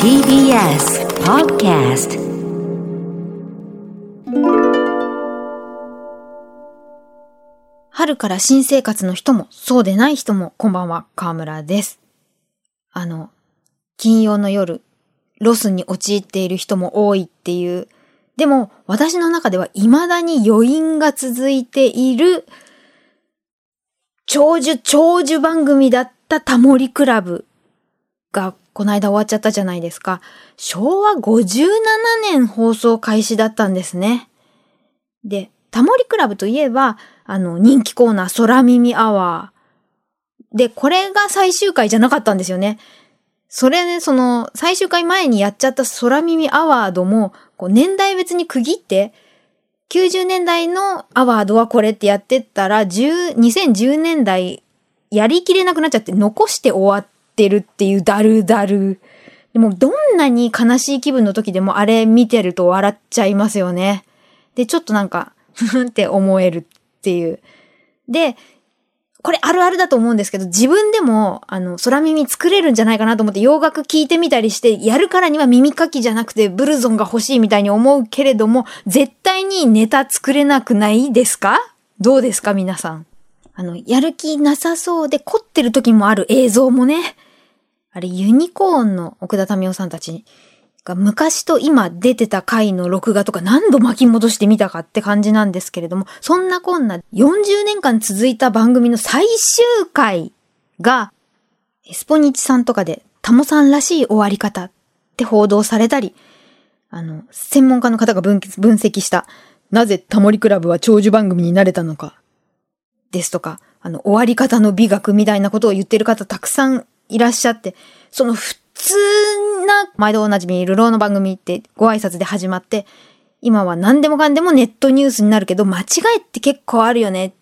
TBS Podcast 春から新生活の人も、そうでない人も、こんばんは、河村です。あの、金曜の夜、ロスに陥っている人も多いっていう、でも、私の中では未だに余韻が続いている、長寿、長寿番組だったタモリクラブが、この間終わっちゃったじゃないですか。昭和57年放送開始だったんですね。で、タモリクラブといえば、あの、人気コーナー、空耳アワー。で、これが最終回じゃなかったんですよね。それね、その、最終回前にやっちゃった空耳アワードも、こう、年代別に区切って、90年代のアワードはこれってやってったら、10 2010年代、やりきれなくなっちゃって、残して終わってるっていうダルダル。でも、どんなに悲しい気分の時でも、あれ見てると笑っちゃいますよね。で、ちょっとなんか、ふふんって思えるっていう。で、これあるあるだと思うんですけど、自分でも、あの、空耳作れるんじゃないかなと思って洋楽聴いてみたりして、やるからには耳かきじゃなくてブルゾンが欲しいみたいに思うけれども、絶対にネタ作れなくないですか？どうですか皆さん？あの、やる気なさそうで凝ってる時もある映像もね。あれ、ユニコーンの奥田民生さんたちが昔と今出てた回の録画とか何度巻き戻してみたかって感じなんですけれども、そんなこんな40年間続いた番組の最終回が、スポニチさんとかでタモさんらしい終わり方って報道されたり、あの、専門家の方が分析した、なぜタモリクラブは長寿番組になれたのか、ですとか、あの、終わり方の美学みたいなことを言ってる方たくさんいらっしゃって、その普通な、毎度おなじみ、流浪の番組ってご挨拶で始まって、今は何でもかんでもネットニュースになるけど、間違いって結構あるよね。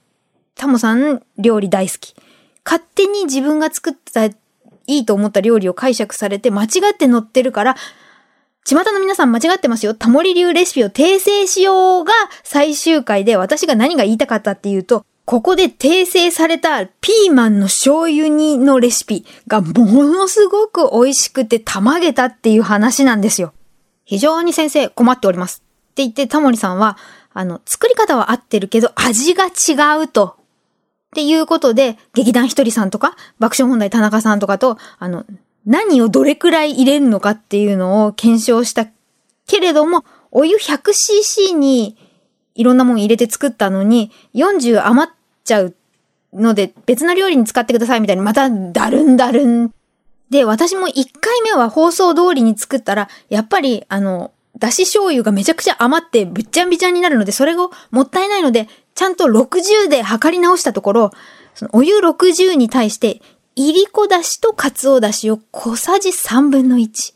タモさん、料理大好き。勝手に自分が作った、いいと思った料理を解釈されて、間違って載ってるから、巷の皆さん間違ってますよ。タモリ流レシピを訂正しようが最終回で私が何が言いたかったっていうと、ここで訂正されたピーマンの醤油煮のレシピがものすごく美味しくてたまげたっていう話なんですよ。非常に先生困っております。って言ってタモリさんは、あの、作り方は合ってるけど味が違うと。っていうことで、劇団ひとりさんとか、爆笑問題田中さんとかと、あの、何をどれくらい入れるのかっていうのを検証したけれども、お湯 100cc にいろんなもん入れて作ったのに、40余っちゃうので、別の料理に使ってくださいみたいに、まただるんだるん。で、私も1回目は放送通りに作ったら、やっぱり、あの、だし醤油がめちゃくちゃ余ってぶっちゃんびちゃんになるので、それをもったいないので、ちゃんと60で測り直したところ、そのお湯60に対して、いりこだしとかつおだしを小さじ3分の1。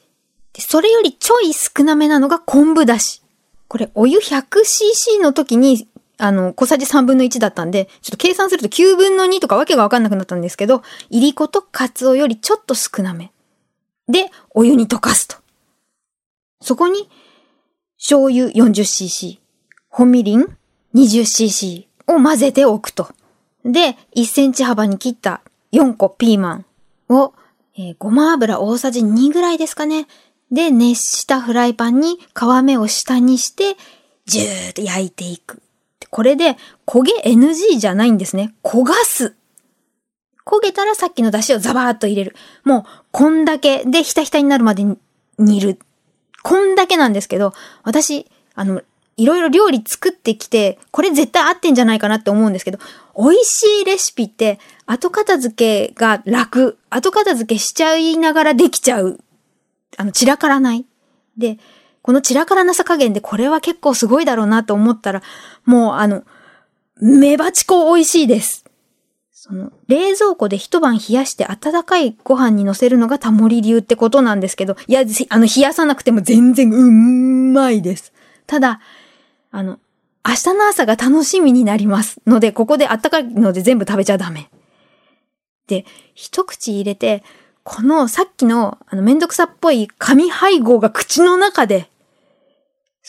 それよりちょい少なめなのが昆布だし。これ、お湯 100cc の時に、あの、小さじ3分の1だったんで、ちょっと計算すると9分の2とかわけがわかんなくなったんですけど、いりことかつおよりちょっと少なめ。で、お湯に溶かすと。そこに、醤油 40cc、本みりん 20cc を混ぜておくと。で、1センチ幅に切った4個ピーマンを、えーごま油大さじ2ぐらいですかね。で、熱したフライパンに皮目を下にして、ジューッと焼いていく。これで、焦げ NG じゃないんですね。焦がす。焦げたらさっきの出汁をザバーッと入れる。もう、こんだけでひたひたになるまで煮る。こんだけなんですけど、私、あの、いろいろ料理作ってきて、これ絶対合ってんじゃないかなって思うんですけど、美味しいレシピって、後片付けが楽。後片付けしちゃいながらできちゃう。あの、散らからない。で、この散らからなさ加減でこれは結構すごいだろうなと思ったら、もうあの、メバチコ美味しいです。その、冷蔵庫で一晩冷やして温かいご飯に乗せるのがタモリ流ってことなんですけど、いや、あの、冷やさなくても全然うまいです。ただ、あの、明日の朝が楽しみになりますので、ここで温かいので全部食べちゃダメ。で、一口入れて、このさっきのあのめんどくさっぽい紙配合が口の中で、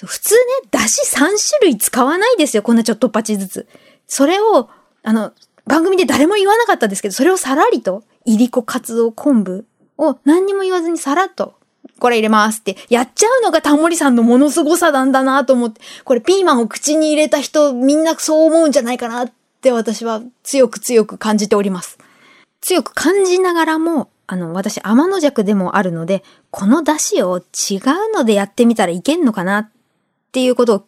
普通ね、だし3種類使わないですよ。こんなちょっとっぱちずつ。それを、あの、番組で誰も言わなかったですけど、それをさらりと、いりこ、かつお、昆布を何にも言わずにさらっと、これ入れますってやっちゃうのがタモリさんのもの凄さなんだなと思って、これピーマンを口に入れた人みんなそう思うんじゃないかなって私は強く強く感じております。強く感じながらも、あの、私、天の弱でもあるので、この出汁を違うのでやってみたらいけんのかなっっていうことを、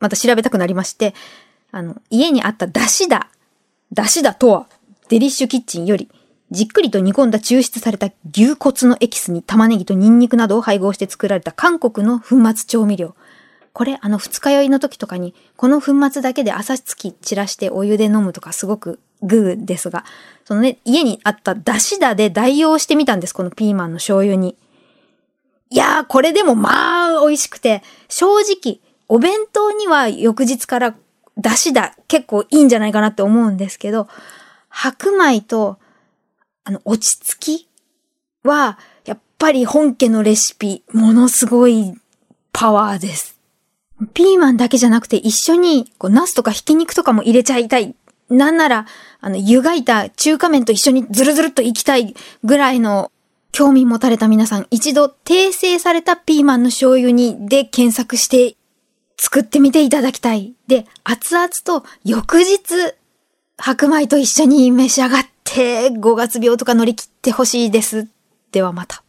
また調べたくなりまして、あの、家にあった出汁だ。出汁だとは、デリッシュキッチンより、じっくりと煮込んだ抽出された牛骨のエキスに玉ねぎとニンニクなどを配合して作られた韓国の粉末調味料。これ、あの、二日酔いの時とかに、この粉末だけで朝つき散らしてお湯で飲むとかすごくグーですが、そのね、家にあった出汁だで代用してみたんです、このピーマンの醤油に。いやー、これでもまあ、美味しくて、正直、お弁当には翌日から出汁だ、結構いいんじゃないかなって思うんですけど、白米と、あの、落ち着きは、やっぱり本家のレシピ、ものすごいパワーです。ピーマンだけじゃなくて一緒に、こう、ナスとかひき肉とかも入れちゃいたいなんなら、あの、湯がいた中華麺と一緒にズルズルっといきたいぐらいの興味持たれた皆さん、一度訂正されたピーマンの醤油にで検索して作ってみていただきたい。で、熱々と翌日、白米と一緒に召し上がって5月病とか乗り切ってほしいです。ではまた。